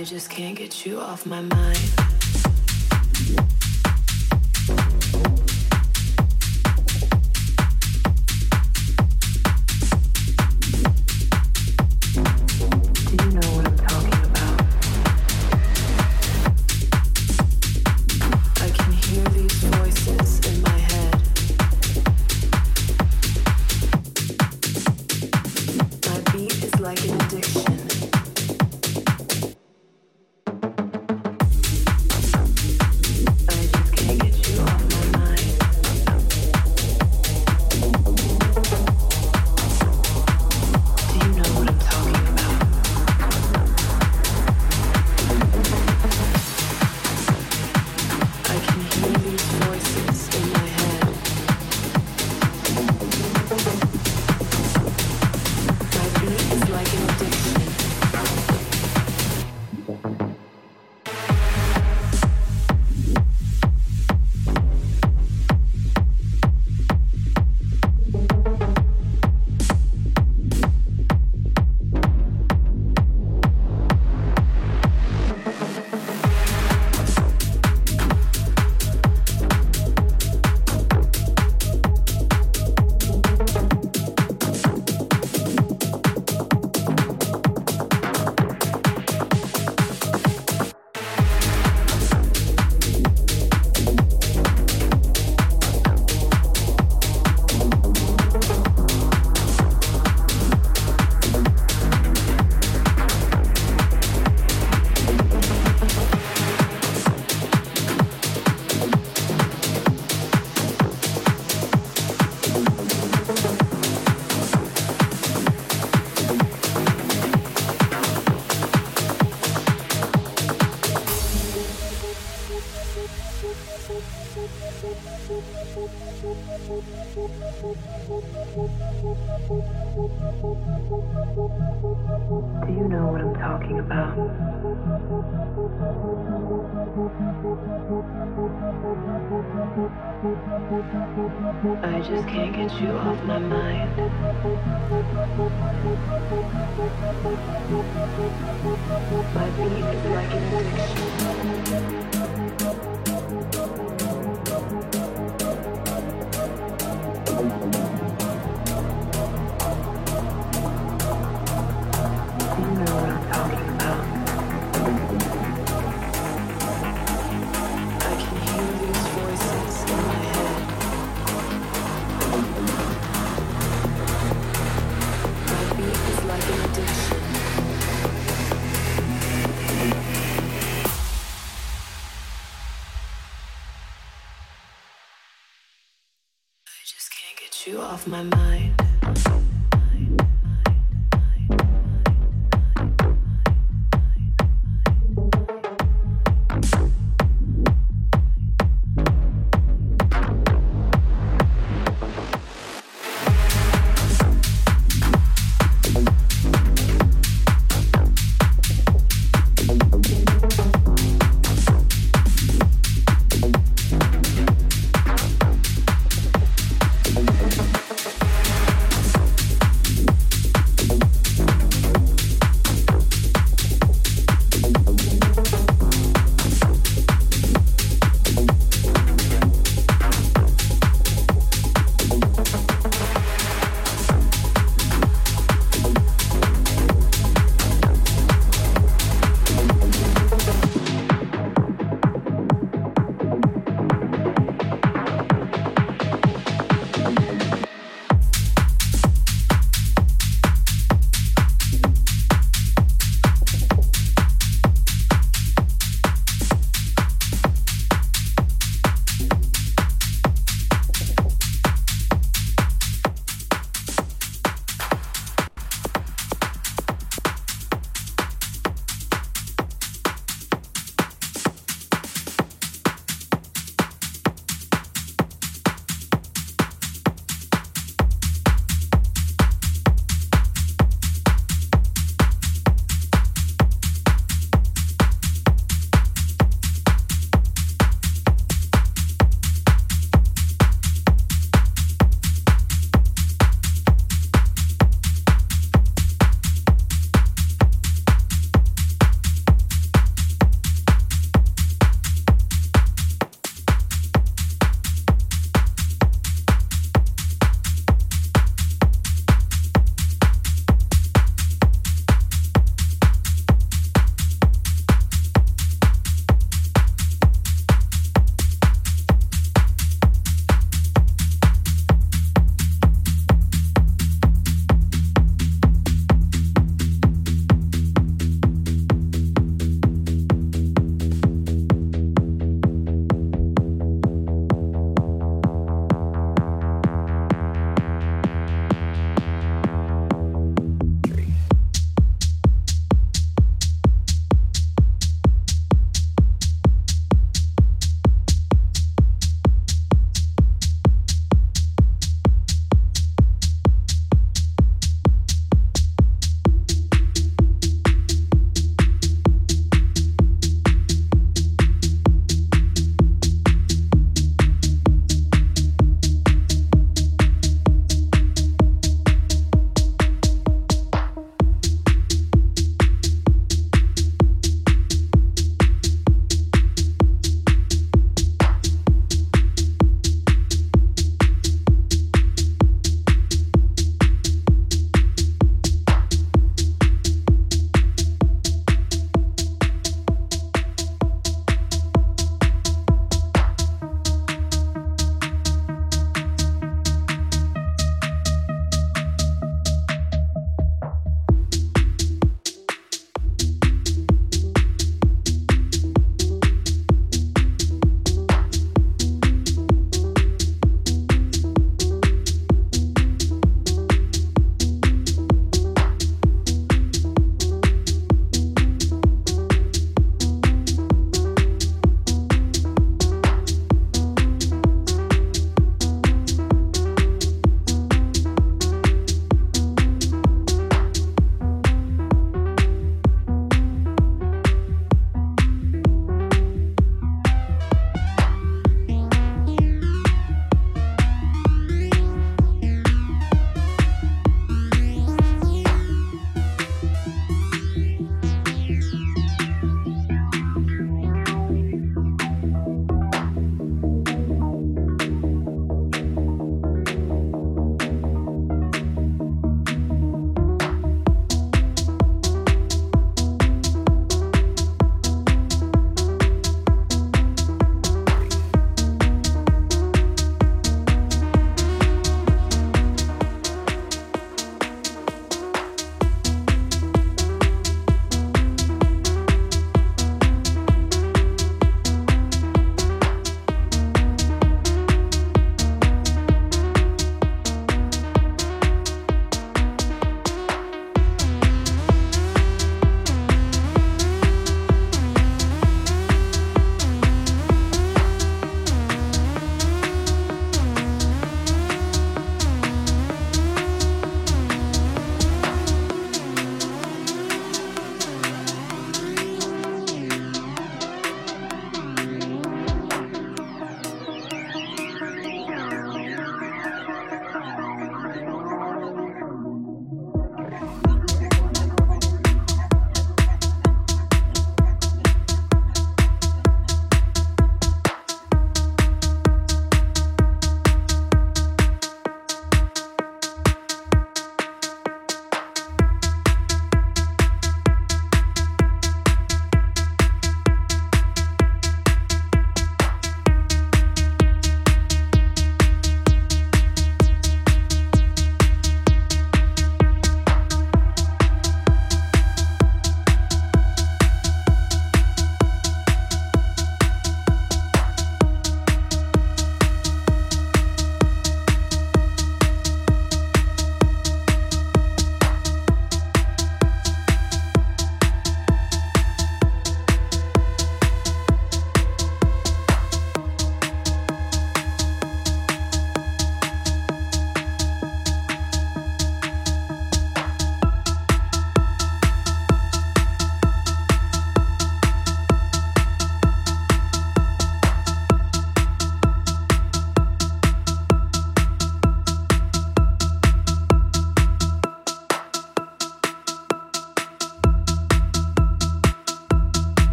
I just can't get you off my mind. of my mind.